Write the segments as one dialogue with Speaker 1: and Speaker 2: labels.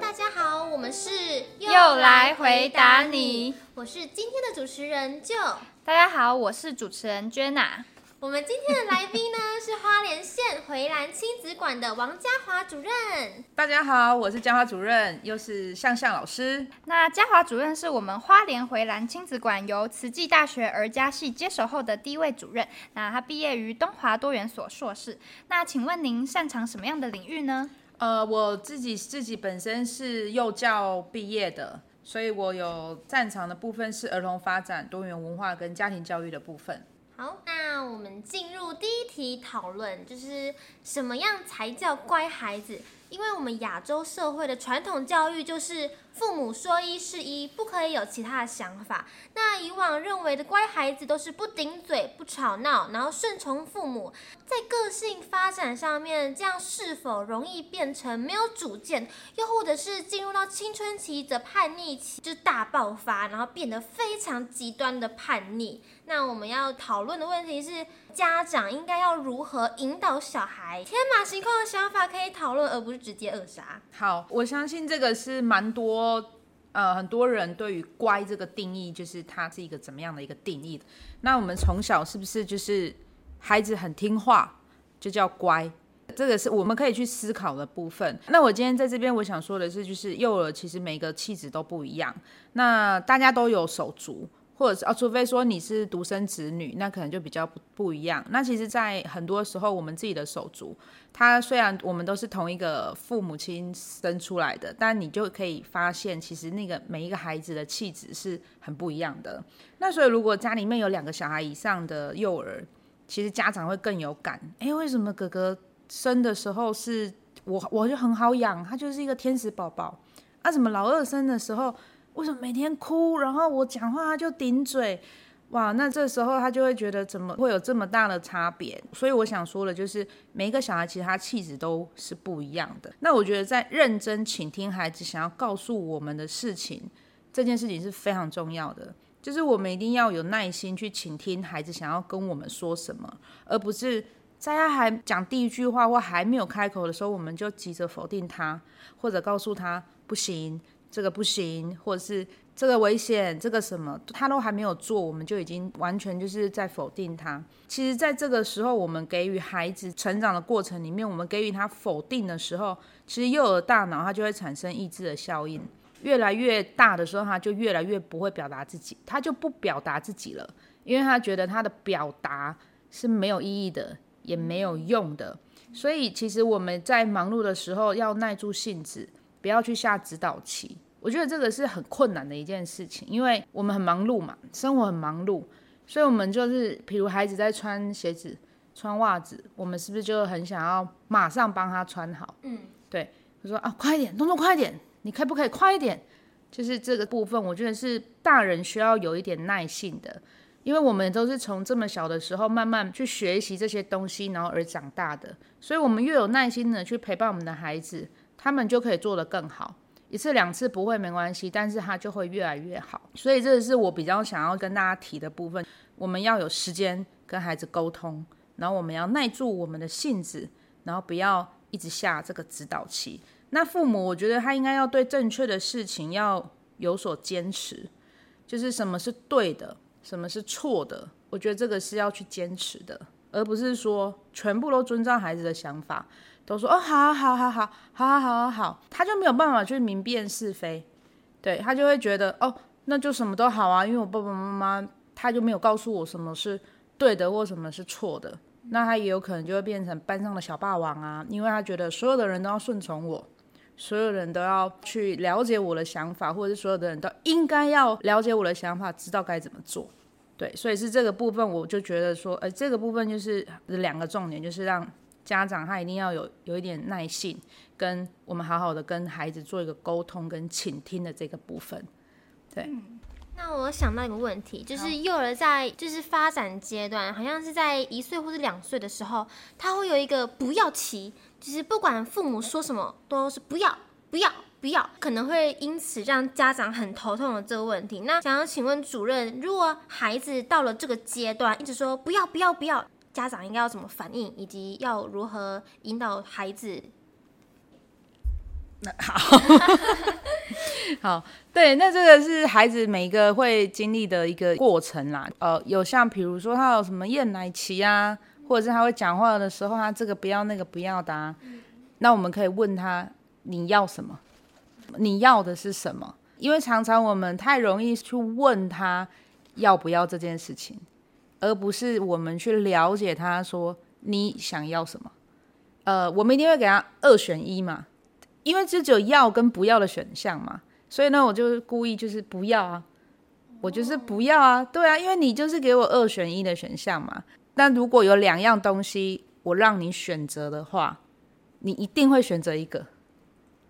Speaker 1: 大家好，我们是
Speaker 2: 又来回答你，
Speaker 1: 我是今天的主持人就。
Speaker 2: 大家好，我是主持人 Jenna。
Speaker 1: 我们今天的来宾呢是花莲县回兰亲子馆的王嘉华主任。
Speaker 3: 大家好，我是嘉华主任，又是向向老师。
Speaker 2: 那嘉华主任是我们花莲回兰亲子馆由慈济大学儿家系接手后的第一位主任。那他毕业于东华多元所硕士。那请问您擅长什么样的领域呢？
Speaker 3: 呃，我自己自己本身是幼教毕业的，所以我有擅长的部分是儿童发展、多元文化跟家庭教育的部分。
Speaker 1: 好，那我们进入第一题讨论，就是什么样才叫乖孩子？因为我们亚洲社会的传统教育就是父母说一是一，不可以有其他的想法。那以往认为的乖孩子都是不顶嘴、不吵闹，然后顺从父母。在个性发展上面，这样是否容易变成没有主见？又或者是进入到青春期的叛逆期，就大爆发，然后变得非常极端的叛逆？那我们要讨论的问题是，家长应该要如何引导小孩？天马行空的想法可以讨论，而不是直接扼杀。
Speaker 3: 好，我相信这个是蛮多呃很多人对于乖这个定义，就是它是一个怎么样的一个定义那我们从小是不是就是孩子很听话就叫乖？这个是我们可以去思考的部分。那我今天在这边我想说的是，就是幼儿其实每个气质都不一样，那大家都有手足。或者是啊，除非说你是独生子女，那可能就比较不不一样。那其实，在很多时候，我们自己的手足，他虽然我们都是同一个父母亲生出来的，但你就可以发现，其实那个每一个孩子的气质是很不一样的。那所以，如果家里面有两个小孩以上的幼儿，其实家长会更有感。哎，为什么哥哥生的时候是我我就很好养，他就是一个天使宝宝？啊，怎么老二生的时候？为什么每天哭？然后我讲话他就顶嘴，哇！那这时候他就会觉得怎么会有这么大的差别？所以我想说的，就是每一个小孩其实他气质都是不一样的。那我觉得在认真倾听孩子想要告诉我们的事情，这件事情是非常重要的。就是我们一定要有耐心去倾听孩子想要跟我们说什么，而不是在他还讲第一句话或还没有开口的时候，我们就急着否定他，或者告诉他不行。这个不行，或者是这个危险，这个什么他都还没有做，我们就已经完全就是在否定他。其实，在这个时候，我们给予孩子成长的过程里面，我们给予他否定的时候，其实幼儿大脑它就会产生抑制的效应。越来越大的时候，他就越来越不会表达自己，他就不表达自己了，因为他觉得他的表达是没有意义的，也没有用的。所以，其实我们在忙碌的时候要耐住性子。不要去下指导期，我觉得这个是很困难的一件事情，因为我们很忙碌嘛，生活很忙碌，所以我们就是，比如孩子在穿鞋子、穿袜子，我们是不是就很想要马上帮他穿好？嗯，对，他说啊，快一点，动作快一点，你可不可以快一点？就是这个部分，我觉得是大人需要有一点耐性的，因为我们都是从这么小的时候慢慢去学习这些东西，然后而长大的，所以我们越有耐心的去陪伴我们的孩子。他们就可以做得更好，一次两次不会没关系，但是他就会越来越好。所以这个是我比较想要跟大家提的部分。我们要有时间跟孩子沟通，然后我们要耐住我们的性子，然后不要一直下这个指导期。那父母，我觉得他应该要对正确的事情要有所坚持，就是什么是对的，什么是错的，我觉得这个是要去坚持的，而不是说全部都遵照孩子的想法。都说哦，好，好，好，好，好，好，好，好，他就没有办法去明辨是非，对他就会觉得哦，那就什么都好啊，因为我爸爸妈妈他就没有告诉我什么是对的或什么是错的，那他也有可能就会变成班上的小霸王啊，因为他觉得所有的人都要顺从我，所有人都要去了解我的想法，或者是所有的人都应该要了解我的想法，知道该怎么做，对，所以是这个部分，我就觉得说，呃，这个部分就是两个重点，就是让。家长他一定要有有一点耐性，跟我们好好的跟孩子做一个沟通跟倾听的这个部分。对，
Speaker 1: 那我想到一个问题，就是幼儿在就是发展阶段，好像是在一岁或者两岁的时候，他会有一个不要期，就是不管父母说什么都是不要不要不要，可能会因此让家长很头痛的这个问题。那想要请问主任，如果孩子到了这个阶段，一直说不要不要不要。家长应该要怎么反应，以及要如何引导孩子？
Speaker 3: 那 好，对，那这个是孩子每一个会经历的一个过程啦。呃，有像比如说他有什么厌奶期啊，或者是他会讲话的时候，他这个不要那个不要的啊，那我们可以问他你要什么？你要的是什么？因为常常我们太容易去问他要不要这件事情，而不是我们去了解他说你想要什么。呃，我们一定会给他二选一嘛，因为这只有要跟不要的选项嘛，所以呢，我就故意就是不要啊，我就是不要啊，对啊，因为你就是给我二选一的选项嘛。那如果有两样东西我让你选择的话，你一定会选择一个，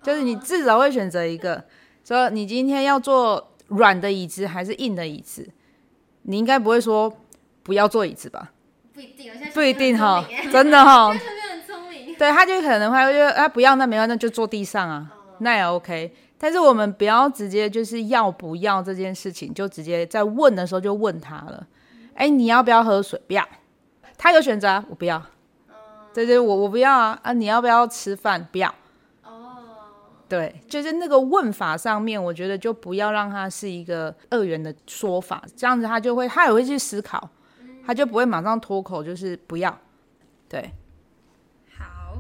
Speaker 3: 就是你至少会选择一个。说你今天要坐软的椅子还是硬的椅子？你应该不会说不要坐椅子吧？
Speaker 1: 不一定，
Speaker 3: 不一定哈真的哈。对，他就可能会就啊不要，那没关系，那就坐地上啊，那也 OK。但是我们不要直接就是要不要这件事情，就直接在问的时候就问他了。哎，你要不要喝水？不要。他有选择啊，我不要。对对，我我不要啊啊！你要不要吃饭？不要。
Speaker 1: 哦，
Speaker 3: 对，就是那个问法上面，我觉得就不要让他是一个二元的说法，这样子他就会他也会去思考，他就不会马上脱口就是不要。对，
Speaker 2: 好，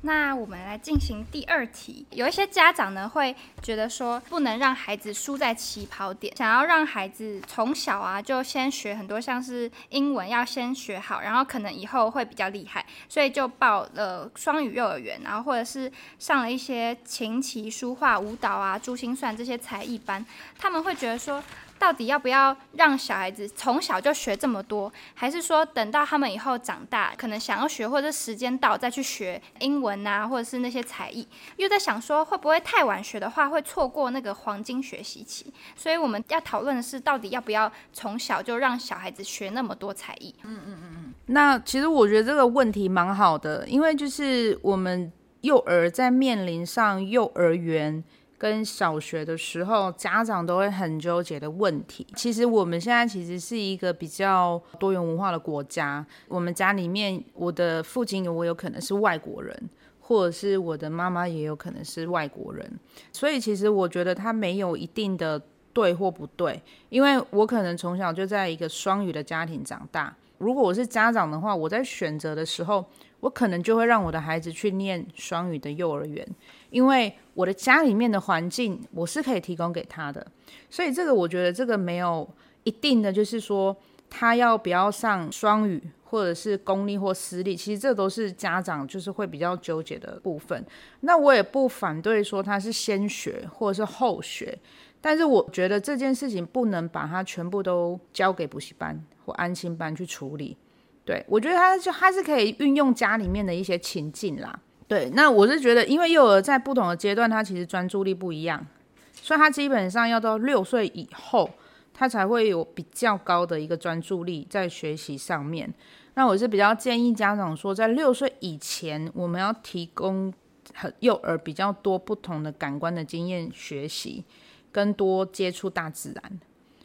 Speaker 2: 那我们来进行第二题。有一些家长呢会觉得说，不能让孩子输在起跑点，想要让孩子从小啊就先学很多像是英文，要先学好，然后可能以后会比较厉害，所以就报了双语幼儿园，然后或者是上了一些琴棋书画、舞蹈啊、珠心算这些才艺班。他们会觉得说，到底要不要让小孩子从小就学这么多，还是说等到他们以后长大，可能想要学或者时间到再去学英文啊，或者是那些才艺？又在想说，会不会太晚学的话，会错过那个黄金学习期？所以我们要讨论的是，到底要不要从小就让小孩子学那么多才艺？
Speaker 3: 嗯嗯嗯嗯那其实我觉得这个问题蛮好的，因为就是我们幼儿在面临上幼儿园跟小学的时候，家长都会很纠结的问题。其实我们现在其实是一个比较多元文化的国家，我们家里面我的父亲我有可能是外国人，或者是我的妈妈也有可能是外国人，所以其实我觉得他没有一定的对或不对，因为我可能从小就在一个双语的家庭长大。如果我是家长的话，我在选择的时候，我可能就会让我的孩子去念双语的幼儿园，因为我的家里面的环境我是可以提供给他的。所以这个我觉得这个没有一定的，就是说他要不要上双语，或者是公立或私立，其实这都是家长就是会比较纠结的部分。那我也不反对说他是先学或者是后学，但是我觉得这件事情不能把它全部都交给补习班或安心班去处理。对我觉得他就他是可以运用家里面的一些情境啦。对，那我是觉得，因为幼儿在不同的阶段，他其实专注力不一样，所以他基本上要到六岁以后，他才会有比较高的一个专注力在学习上面。那我是比较建议家长说，在六岁以前，我们要提供很幼儿比较多不同的感官的经验学习，跟多接触大自然。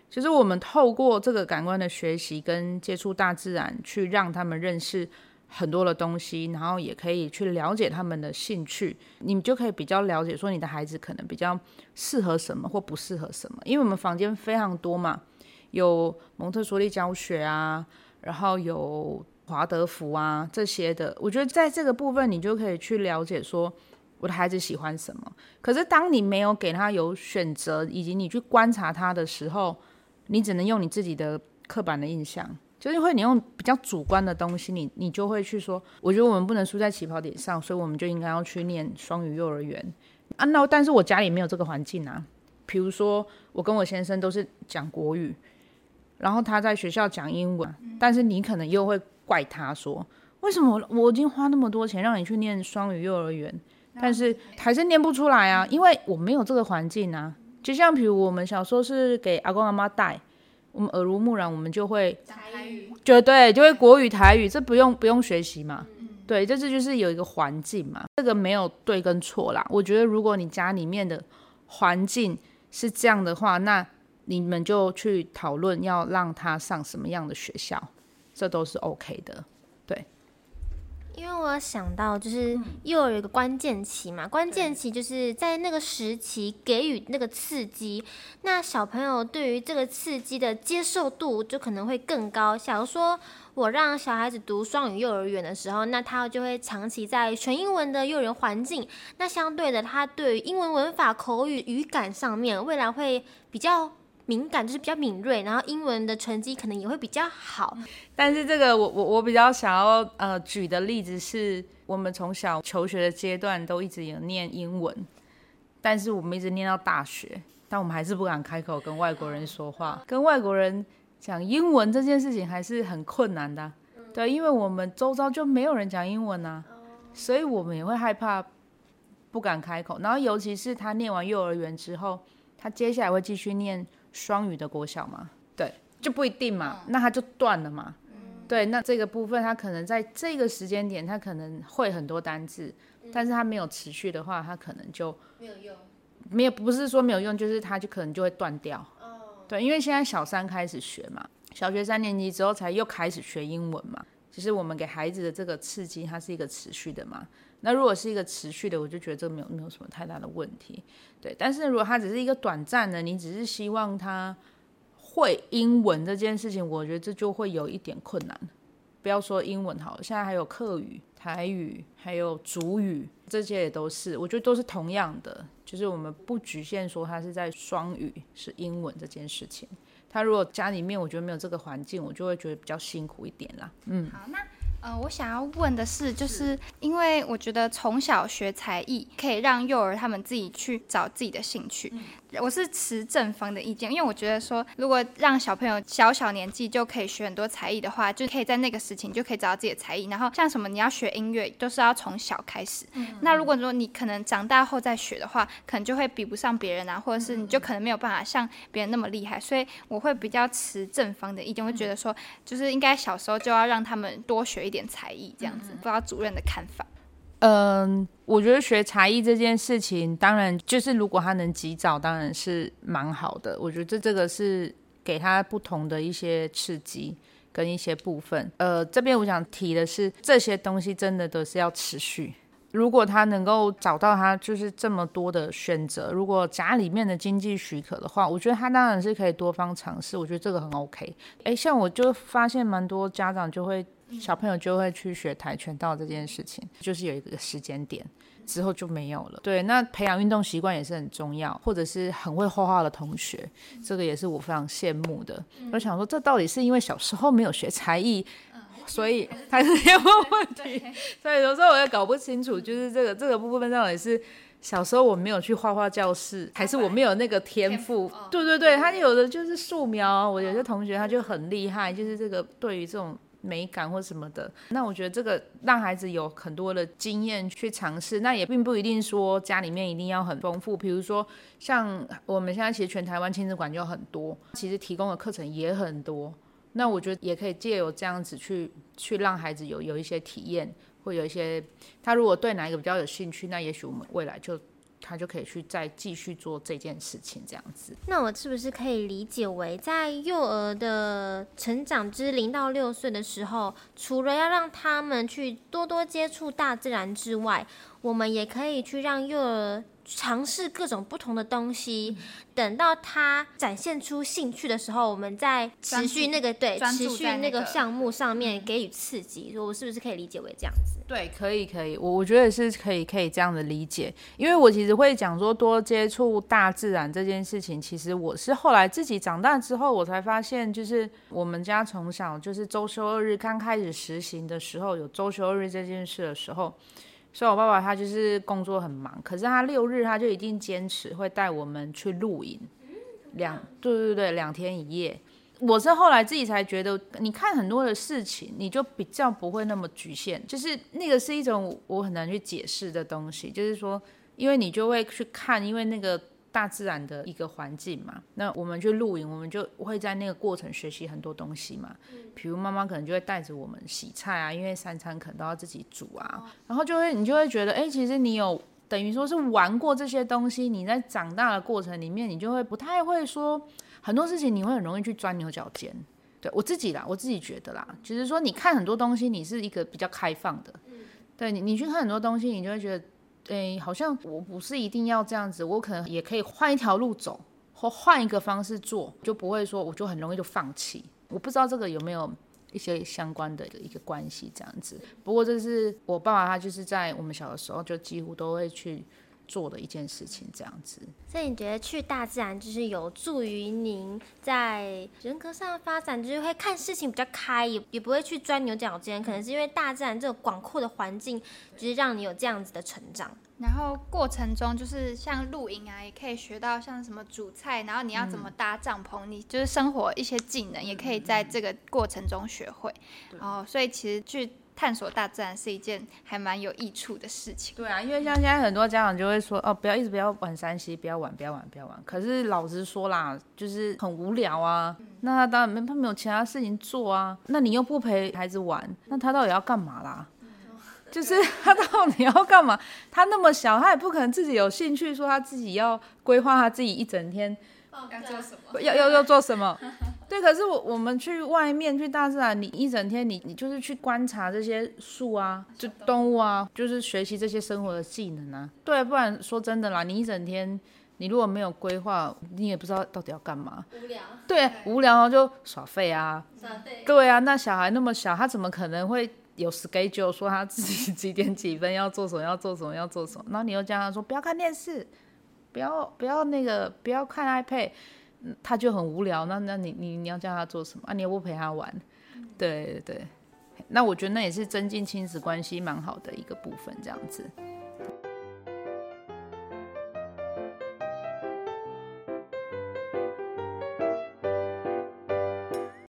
Speaker 3: 其实我们透过这个感官的学习跟接触大自然，去让他们认识很多的东西，然后也可以去了解他们的兴趣，你就可以比较了解说你的孩子可能比较适合什么或不适合什么。因为我们房间非常多嘛，有蒙特梭利教学啊，然后有华德福啊这些的，我觉得在这个部分你就可以去了解说我的孩子喜欢什么。可是当你没有给他有选择，以及你去观察他的时候，你只能用你自己的刻板的印象，就是会你用比较主观的东西，你你就会去说，我觉得我们不能输在起跑点上，所以我们就应该要去念双语幼儿园啊。那但是我家里没有这个环境啊，比如说我跟我先生都是讲国语，然后他在学校讲英文，但是你可能又会怪他说，为什么我我已经花那么多钱让你去念双语幼儿园，但是还是念不出来啊？因为我没有这个环境啊。就像比如我们小时候是给阿公阿妈带，我们耳濡目染，我们就会
Speaker 2: 台语，
Speaker 3: 就对，就会国语、台语，这不用不用学习嘛。对，这这就是有一个环境嘛，这个没有对跟错啦。我觉得如果你家里面的环境是这样的话，那你们就去讨论要让他上什么样的学校，这都是 OK 的。
Speaker 1: 因为我有想到，就是幼儿有一个关键期嘛，关键期就是在那个时期给予那个刺激，那小朋友对于这个刺激的接受度就可能会更高。假如说我让小孩子读双语幼儿园的时候，那他就会长期在全英文的幼儿园环境，那相对的，他对于英文文法、口语、语感上面，未来会比较。敏感就是比较敏锐，然后英文的成绩可能也会比较好。
Speaker 3: 但是这个我我我比较想要呃举的例子是，我们从小求学的阶段都一直有念英文，但是我们一直念到大学，但我们还是不敢开口跟外国人说话，跟外国人讲英文这件事情还是很困难的。对，因为我们周遭就没有人讲英文啊，所以我们也会害怕，不敢开口。然后尤其是他念完幼儿园之后，他接下来会继续念。双语的国小嘛，对，就不一定嘛，那它就断了嘛。对，那这个部分他可能在这个时间点，他可能会很多单字，但是他没有持续的话，他可能就
Speaker 1: 没有用，
Speaker 3: 没有不是说没有用，就是他就可能就会断掉。哦，对，因为现在小三开始学嘛，小学三年级之后才又开始学英文嘛。其实我们给孩子的这个刺激，它是一个持续的嘛。那如果是一个持续的，我就觉得这没有没有什么太大的问题。对，但是如果它只是一个短暂的，你只是希望他会英文这件事情，我觉得这就会有一点困难。不要说英文好了，现在还有课语、台语，还有主语，这些也都是，我觉得都是同样的，就是我们不局限说他是在双语是英文这件事情。他如果家里面我觉得没有这个环境，我就会觉得比较辛苦一点啦。嗯，
Speaker 2: 好，那。呃，我想要问的是，就是因为我觉得从小学才艺可以让幼儿他们自己去找自己的兴趣。我是持正方的意见，因为我觉得说，如果让小朋友小小年纪就可以学很多才艺的话，就可以在那个时期就可以找到自己的才艺。然后像什么你要学音乐，都是要从小开始。那如果说你可能长大后再学的话，可能就会比不上别人啊，或者是你就可能没有办法像别人那么厉害。所以我会比较持正方的意见，会觉得说，就是应该小时候就要让他们多学一点才艺，这样子。不知道主任的看法。
Speaker 3: 嗯，我觉得学才艺这件事情，当然就是如果他能及早，当然是蛮好的。我觉得这这个是给他不同的一些刺激跟一些部分。呃，这边我想提的是，这些东西真的都是要持续。如果他能够找到他就是这么多的选择，如果家里面的经济许可的话，我觉得他当然是可以多方尝试。我觉得这个很 OK。哎，像我就发现蛮多家长就会。小朋友就会去学跆拳道这件事情，就是有一个时间点之后就没有了。对，那培养运动习惯也是很重要，或者是很会画画的同学，这个也是我非常羡慕的。我想说，这到底是因为小时候没有学才艺，所以还是有问题？所以有时候我也搞不清楚，就是这个这个部分到底是小时候我没有去画画教室，还是我没有那个天赋？对对对，他有的就是素描，我有些同学他就很厉害，就是这个对于这种。美感或什么的，那我觉得这个让孩子有很多的经验去尝试，那也并不一定说家里面一定要很丰富。比如说像我们现在其实全台湾亲子馆就很多，其实提供的课程也很多。那我觉得也可以借由这样子去去让孩子有有一些体验，会有一些他如果对哪一个比较有兴趣，那也许我们未来就。他就可以去再继续做这件事情，这样子。
Speaker 1: 那我是不是可以理解为，在幼儿的成长之零到六岁的时候，除了要让他们去多多接触大自然之外，我们也可以去让幼儿。尝试各种不同的东西，等到他展现出兴趣的时候，我们再持续那个对持续那个项目上面给予刺激。我是不是可以理解为这样子？
Speaker 3: 对，可以可以，我我觉得是可以可以这样的理解。因为我其实会讲说多接触大自然这件事情，其实我是后来自己长大之后，我才发现，就是我们家从小就是周休二日刚开始实行的时候，有周休二日这件事的时候。所以，我爸爸他就是工作很忙，可是他六日他就一定坚持会带我们去露营，两对对对两天一夜。我是后来自己才觉得，你看很多的事情，你就比较不会那么局限，就是那个是一种我很难去解释的东西，就是说，因为你就会去看，因为那个。大自然的一个环境嘛，那我们去露营，我们就会在那个过程学习很多东西嘛。比如妈妈可能就会带着我们洗菜啊，因为三餐可能都要自己煮啊，然后就会你就会觉得，哎，其实你有等于说是玩过这些东西，你在长大的过程里面，你就会不太会说很多事情，你会很容易去钻牛角尖。对我自己啦，我自己觉得啦，就是说你看很多东西，你是一个比较开放的，对你你去看很多东西，你就会觉得，诶，好像我不是一定要这样子，我可能也可以换一条路走，或换一个方式做，就不会说我就很容易就放弃。我不知道这个有没有一些相关的一个关系这样子。不过这是我爸爸他就是在我们小的时候就几乎都会去。做的一件事情，这样子。
Speaker 1: 所以你觉得去大自然就是有助于您在人格上的发展，就是会看事情比较开，也也不会去钻牛角尖。可能是因为大自然这个广阔的环境，就是让你有这样子的成长。
Speaker 2: 然后过程中就是像露营啊，也可以学到像什么煮菜，然后你要怎么搭帐篷，你就是生活一些技能，也可以在这个过程中学会。然后，所以其实去。探索大自然是一件还蛮有益处的事情。
Speaker 3: 对啊，因为像现在很多家长就会说，哦，不要一直不要玩山西，不要玩，不要玩，不要玩。可是老实说啦，就是很无聊啊。那他当然没他没有其他事情做啊。那你又不陪孩子玩，那他到底要干嘛啦？就是他到底要干嘛？他那么小，他也不可能自己有兴趣说他自己要规划他自己一整天
Speaker 2: 要做什么，
Speaker 3: 要要要做什么。对，可是我我们去外面去大自然，你一整天你你就是去观察这些树啊，就动物啊，就是学习这些生活的技能啊。对，不然说真的啦，你一整天你如果没有规划，你也不知道到底要干嘛。
Speaker 1: 无聊。
Speaker 3: 对，无聊就耍废
Speaker 1: 啊。耍废。
Speaker 3: 对啊，那小孩那么小，他怎么可能会有 schedule 说他自己几点几分要做什么，要做什么，要做什么？然后你又叫他说不要看电视，不要不要那个不要看 iPad。他就很无聊，那那你你你要叫他做什么啊？你又不陪他玩，对对对，那我觉得那也是增进亲子关系蛮好的一个部分，这样子。